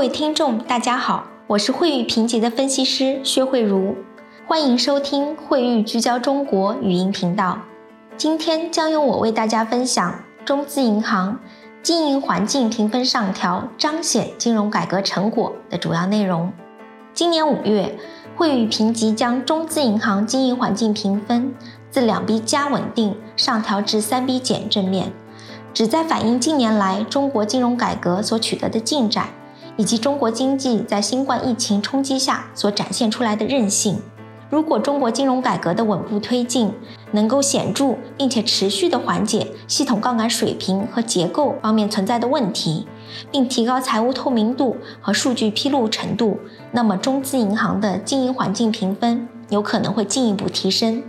各位听众，大家好，我是惠誉评级的分析师薛慧茹，欢迎收听惠誉聚焦中国语音频道。今天将由我为大家分享中资银行经营环境评分上调，彰显金融改革成果的主要内容。今年五月，惠誉评级将中资银行经营环境评分自两 B 加稳定上调至三 B 减正面，旨在反映近年来中国金融改革所取得的进展。以及中国经济在新冠疫情冲击下所展现出来的韧性。如果中国金融改革的稳步推进能够显著并且持续地缓解系统杠杆水平和结构方面存在的问题，并提高财务透明度和数据披露程度，那么中资银行的经营环境评分有可能会进一步提升。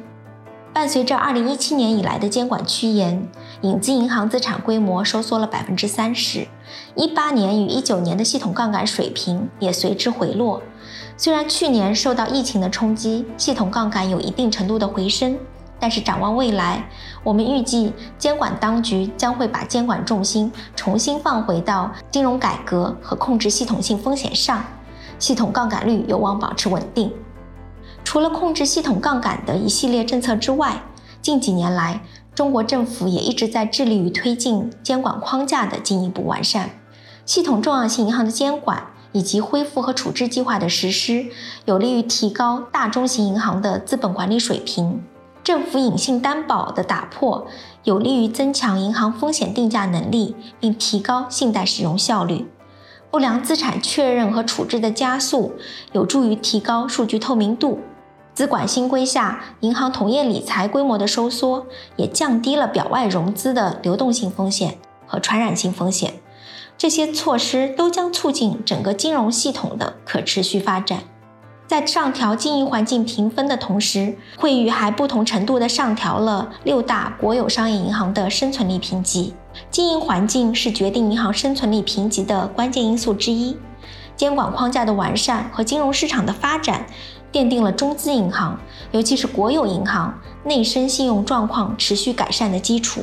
伴随着2017年以来的监管趋严，影子银行资产规模收缩了百分之三十。18年与19年的系统杠杆水平也随之回落。虽然去年受到疫情的冲击，系统杠杆有一定程度的回升，但是展望未来，我们预计监管当局将会把监管重心重新放回到金融改革和控制系统性风险上，系统杠杆率有望保持稳定。除了控制系统杠杆的一系列政策之外，近几年来，中国政府也一直在致力于推进监管框架的进一步完善。系统重要性银行的监管以及恢复和处置计划的实施，有利于提高大中型银行的资本管理水平。政府隐性担保的打破，有利于增强银行风险定价能力，并提高信贷使用效率。不良资产确认和处置的加速，有助于提高数据透明度。资管新规下，银行同业理财规模的收缩，也降低了表外融资的流动性风险和传染性风险。这些措施都将促进整个金融系统的可持续发展。在上调经营环境评分的同时，惠誉还不同程度地上调了六大国有商业银行的生存力评级。经营环境是决定银行生存力评级的关键因素之一。监管框架的完善和金融市场的发展。奠定了中资银行，尤其是国有银行内生信用状况持续改善的基础。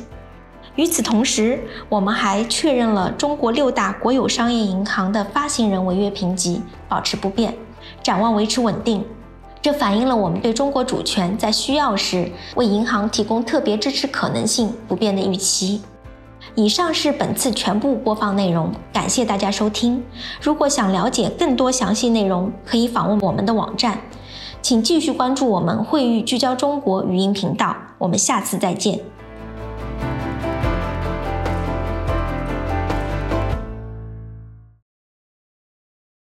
与此同时，我们还确认了中国六大国有商业银行的发行人违约评级保持不变，展望维持稳定。这反映了我们对中国主权在需要时为银行提供特别支持可能性不变的预期。以上是本次全部播放内容，感谢大家收听。如果想了解更多详细内容，可以访问我们的网站。请继续关注我们惠誉聚焦中国语音频道，我们下次再见。